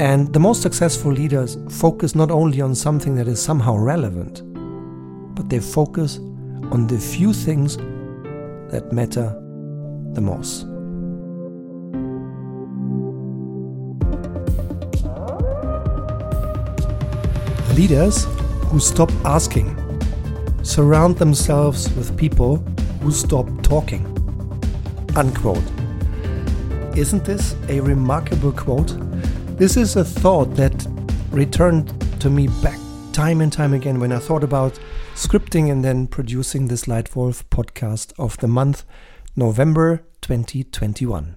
And the most successful leaders focus not only on something that is somehow relevant, but they focus on the few things that matter the most. Leaders who stop asking surround themselves with people who stop talking. Unquote. Isn't this a remarkable quote? This is a thought that returned to me back time and time again when I thought about scripting and then producing this Lightwolf podcast of the month November 2021.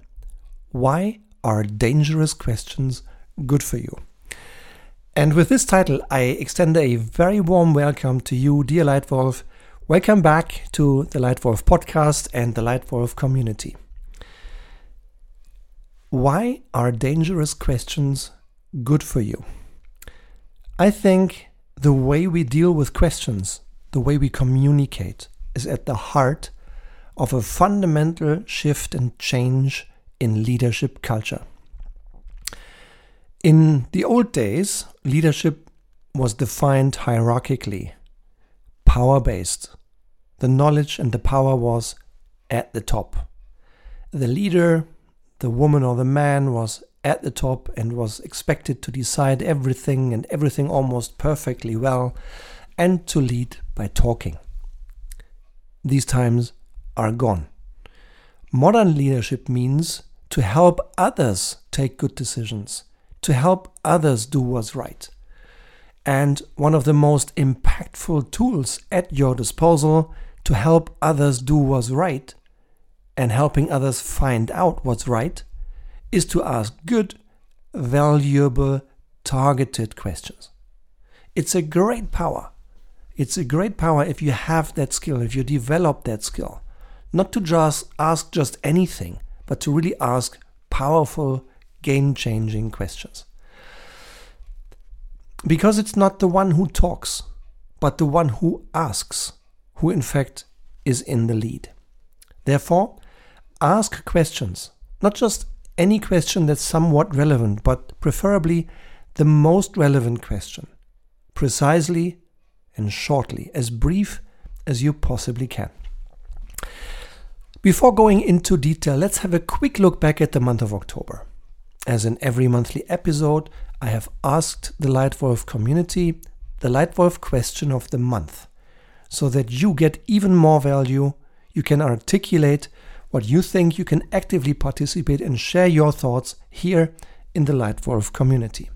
Why are dangerous questions good for you? And with this title, I extend a very warm welcome to you, dear Lightwolf. Welcome back to the Lightwolf podcast and the Lightwolf community. Why are dangerous questions good for you? I think the way we deal with questions, the way we communicate, is at the heart of a fundamental shift and change in leadership culture. In the old days, leadership was defined hierarchically, power based. The knowledge and the power was at the top. The leader, the woman or the man, was at the top and was expected to decide everything and everything almost perfectly well and to lead by talking. These times are gone. Modern leadership means to help others take good decisions to help others do what's right. And one of the most impactful tools at your disposal to help others do what's right and helping others find out what's right is to ask good, valuable, targeted questions. It's a great power. It's a great power if you have that skill, if you develop that skill. Not to just ask just anything, but to really ask powerful, game changing questions. Because it's not the one who talks, but the one who asks, who in fact is in the lead. Therefore, ask questions, not just any question that's somewhat relevant, but preferably the most relevant question, precisely and shortly, as brief as you possibly can. Before going into detail, let's have a quick look back at the month of October. As in every monthly episode, I have asked the Lightwolf community the Lightwolf question of the month so that you get even more value. You can articulate what you think, you can actively participate and share your thoughts here in the Lightwolf community.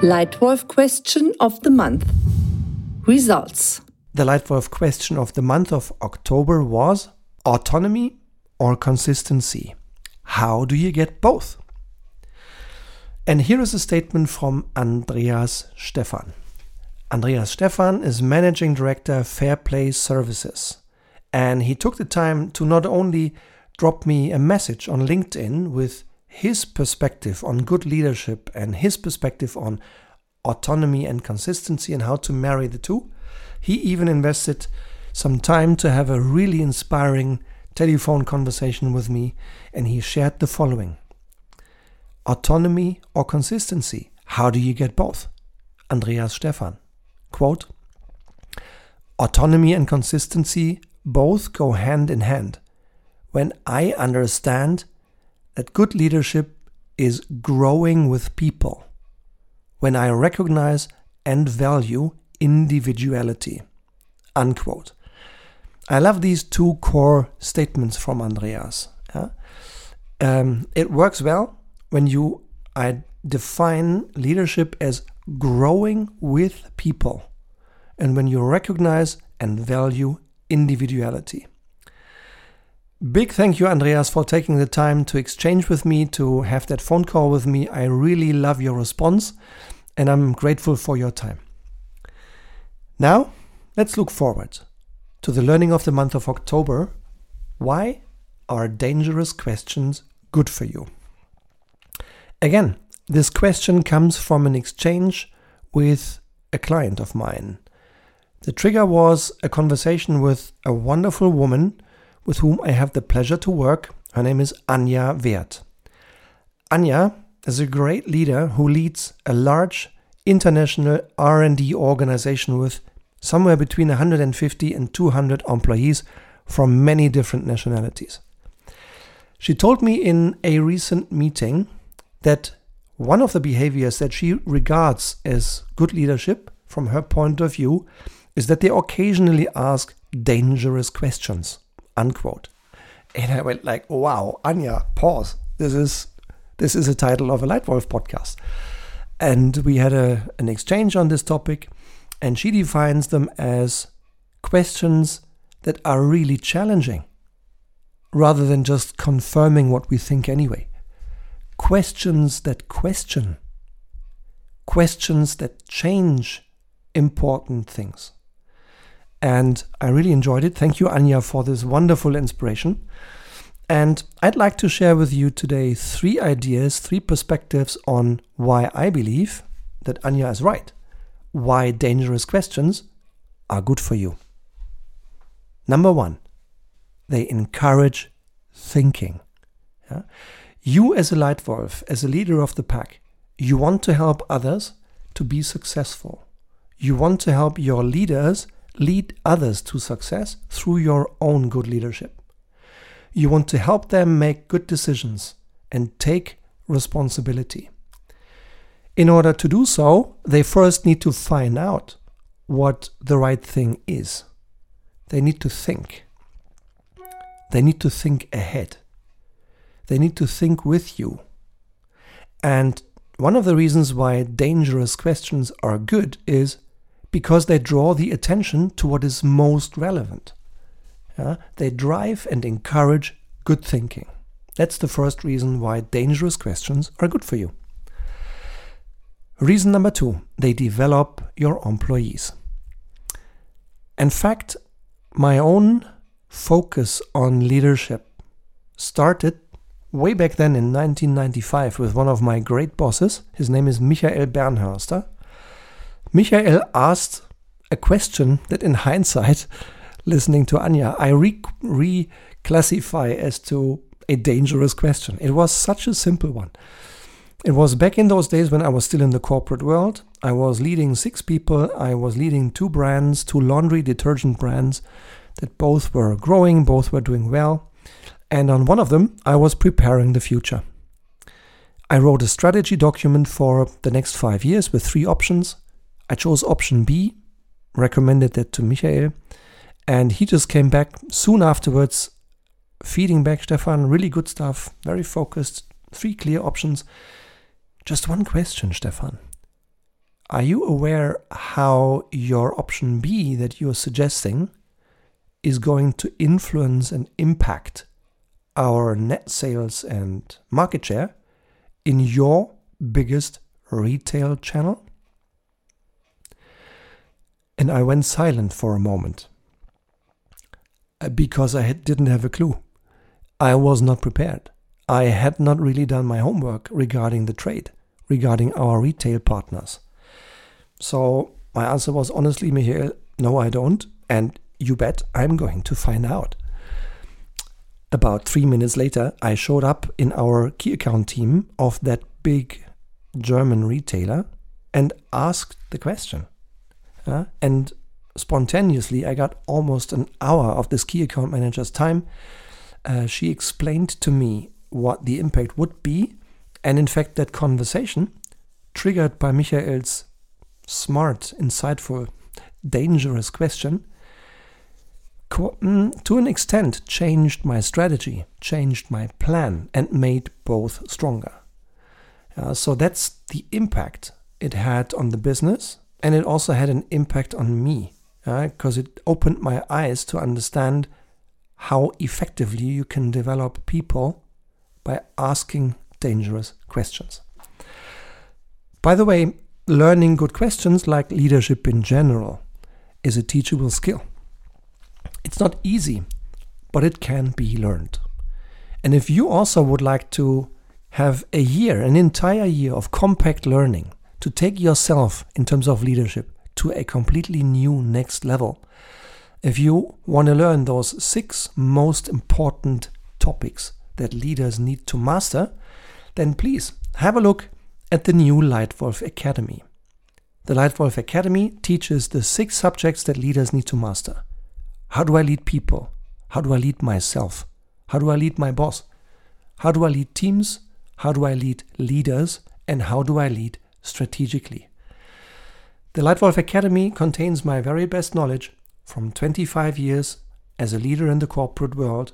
Lightwolf question of the month Results. The Lightwolf question of the month of October was autonomy or consistency? How do you get both? And here is a statement from Andreas Stefan. Andreas Stefan is Managing Director Fair Play Services. And he took the time to not only drop me a message on LinkedIn with his perspective on good leadership and his perspective on autonomy and consistency and how to marry the two, he even invested some time to have a really inspiring telephone conversation with me and he shared the following autonomy or consistency? How do you get both? Andreas Stefan. Quote Autonomy and consistency both go hand in hand. When I understand that good leadership is growing with people, when I recognize and value individuality. Unquote. I love these two core statements from Andreas. Yeah? Um, it works well when you I define leadership as growing with people and when you recognize and value individuality. Big thank you, Andreas, for taking the time to exchange with me, to have that phone call with me. I really love your response and I'm grateful for your time. Now, let's look forward to the learning of the month of October. Why are dangerous questions good for you? Again, this question comes from an exchange with a client of mine. The trigger was a conversation with a wonderful woman with whom I have the pleasure to work. Her name is Anja Wert. Anja is a great leader who leads a large international R&D organization with somewhere between 150 and 200 employees from many different nationalities. She told me in a recent meeting that one of the behaviors that she regards as good leadership from her point of view is that they occasionally ask dangerous questions unquote and i went like wow Anya, pause this is this is a title of a lightwolf podcast and we had a, an exchange on this topic and she defines them as questions that are really challenging rather than just confirming what we think anyway. Questions that question, questions that change important things. And I really enjoyed it. Thank you, Anya, for this wonderful inspiration. And I'd like to share with you today three ideas, three perspectives on why I believe that Anya is right, why dangerous questions are good for you. Number one, they encourage thinking. Yeah? You, as a light wolf, as a leader of the pack, you want to help others to be successful. You want to help your leaders lead others to success through your own good leadership. You want to help them make good decisions and take responsibility. In order to do so, they first need to find out what the right thing is. They need to think. They need to think ahead. They need to think with you. And one of the reasons why dangerous questions are good is because they draw the attention to what is most relevant. Yeah? They drive and encourage good thinking. That's the first reason why dangerous questions are good for you. Reason number two, they develop your employees. In fact, my own focus on leadership started way back then in 1995 with one of my great bosses. His name is Michael Bernhörster. Michael asked a question that, in hindsight, listening to Anya, I re- reclassify as to a dangerous question. It was such a simple one. It was back in those days when I was still in the corporate world. I was leading six people. I was leading two brands, two laundry detergent brands that both were growing, both were doing well. And on one of them, I was preparing the future. I wrote a strategy document for the next five years with three options. I chose option B, recommended that to Michael, and he just came back soon afterwards, feeding back Stefan, really good stuff, very focused, three clear options. Just one question, Stefan. Are you aware how your option B that you're suggesting is going to influence and impact our net sales and market share in your biggest retail channel? And I went silent for a moment uh, because I didn't have a clue. I was not prepared. I had not really done my homework regarding the trade, regarding our retail partners. So my answer was honestly, Michael, no, I don't. And you bet I'm going to find out. About three minutes later, I showed up in our key account team of that big German retailer and asked the question. Uh, and spontaneously, I got almost an hour of this key account manager's time. Uh, she explained to me what the impact would be. And in fact, that conversation, triggered by Michael's smart, insightful, dangerous question, Mm, to an extent changed my strategy, changed my plan, and made both stronger. Uh, so that's the impact it had on the business, and it also had an impact on me because uh, it opened my eyes to understand how effectively you can develop people by asking dangerous questions. By the way, learning good questions, like leadership in general, is a teachable skill. It's not easy, but it can be learned. And if you also would like to have a year, an entire year of compact learning to take yourself in terms of leadership to a completely new next level, if you want to learn those six most important topics that leaders need to master, then please have a look at the new Lightwolf Academy. The Lightwolf Academy teaches the six subjects that leaders need to master. How do I lead people? How do I lead myself? How do I lead my boss? How do I lead teams? How do I lead leaders? And how do I lead strategically? The Lightwolf Academy contains my very best knowledge from 25 years as a leader in the corporate world,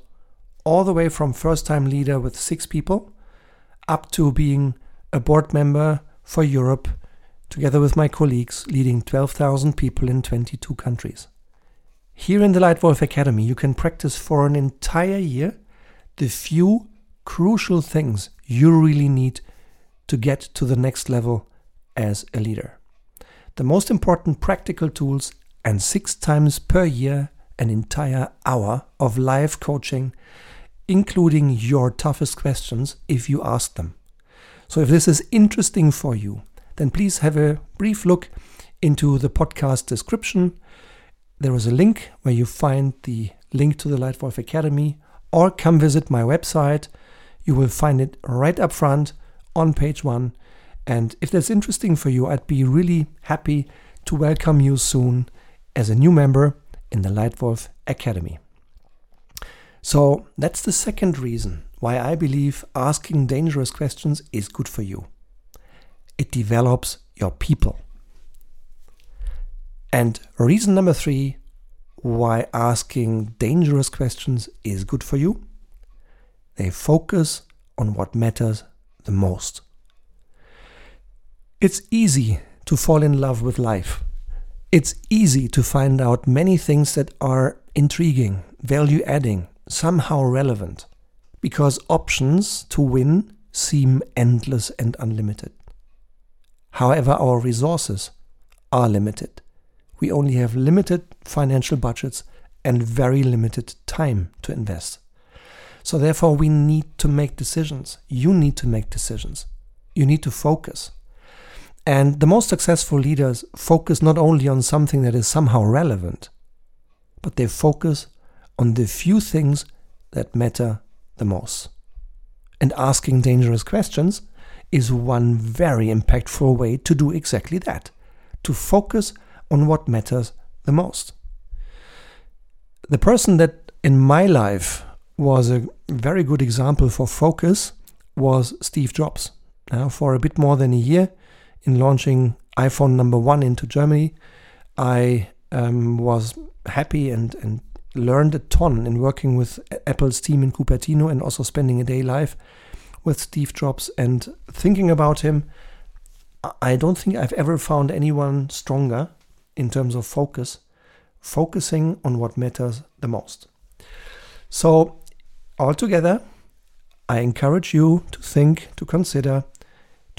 all the way from first time leader with six people up to being a board member for Europe, together with my colleagues, leading 12,000 people in 22 countries. Here in the Lightwolf Academy, you can practice for an entire year the few crucial things you really need to get to the next level as a leader. The most important practical tools, and six times per year, an entire hour of live coaching, including your toughest questions if you ask them. So, if this is interesting for you, then please have a brief look into the podcast description. There is a link where you find the link to the Lightwolf Academy, or come visit my website. You will find it right up front on page one. And if that's interesting for you, I'd be really happy to welcome you soon as a new member in the Lightwolf Academy. So that's the second reason why I believe asking dangerous questions is good for you. It develops your people. And reason number three why asking dangerous questions is good for you they focus on what matters the most. It's easy to fall in love with life. It's easy to find out many things that are intriguing, value adding, somehow relevant, because options to win seem endless and unlimited. However, our resources are limited. We only have limited financial budgets and very limited time to invest. So, therefore, we need to make decisions. You need to make decisions. You need to focus. And the most successful leaders focus not only on something that is somehow relevant, but they focus on the few things that matter the most. And asking dangerous questions is one very impactful way to do exactly that to focus on what matters the most. The person that in my life was a very good example for focus was Steve Jobs. Now, for a bit more than a year, in launching iPhone number one into Germany, I um, was happy and, and learned a ton in working with Apple's team in Cupertino and also spending a day live with Steve Jobs and thinking about him. I don't think I've ever found anyone stronger in terms of focus, focusing on what matters the most. So altogether, I encourage you to think, to consider,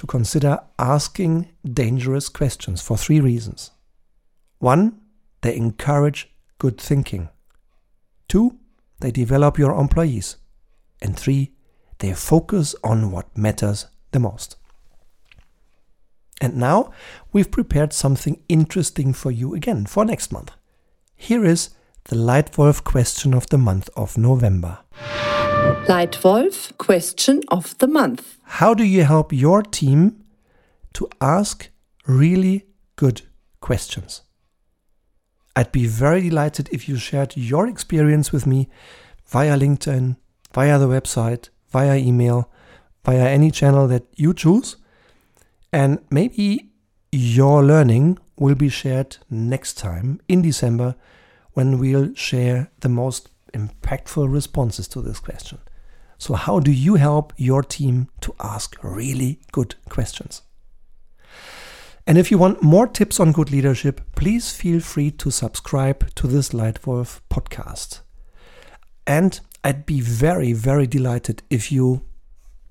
to consider asking dangerous questions for three reasons. One, they encourage good thinking. Two, they develop your employees. And three, they focus on what matters the most. And now we've prepared something interesting for you again for next month. Here is the Lightwolf question of the month of November. Lightwolf question of the month. How do you help your team to ask really good questions? I'd be very delighted if you shared your experience with me via LinkedIn, via the website, via email, via any channel that you choose. And maybe your learning will be shared next time in December when we'll share the most impactful responses to this question. So, how do you help your team to ask really good questions? And if you want more tips on good leadership, please feel free to subscribe to this Lightwolf podcast. And I'd be very, very delighted if you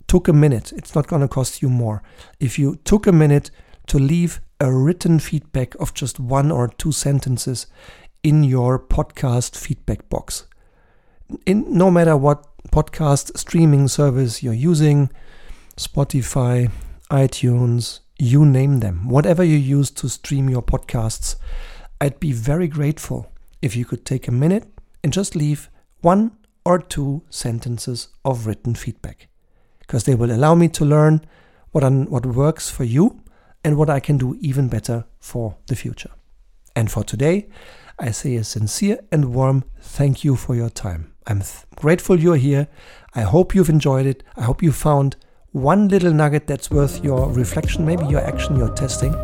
took a minute, it's not going to cost you more, if you took a minute to leave a written feedback of just one or two sentences in your podcast feedback box. In no matter what podcast streaming service you're using, Spotify, iTunes, you name them, whatever you use to stream your podcasts, I'd be very grateful if you could take a minute and just leave one or two sentences of written feedback. because they will allow me to learn what, what works for you and what I can do even better for the future. And for today, I say a sincere and warm thank you for your time. I'm grateful you're here. I hope you've enjoyed it. I hope you found one little nugget that's worth your reflection, maybe your action, your testing.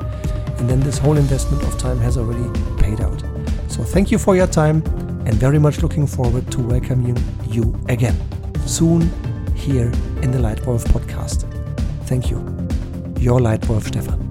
And then this whole investment of time has already paid out. So thank you for your time and very much looking forward to welcoming you again soon here in the Lightwolf podcast. Thank you. Your Lightwolf Stefan.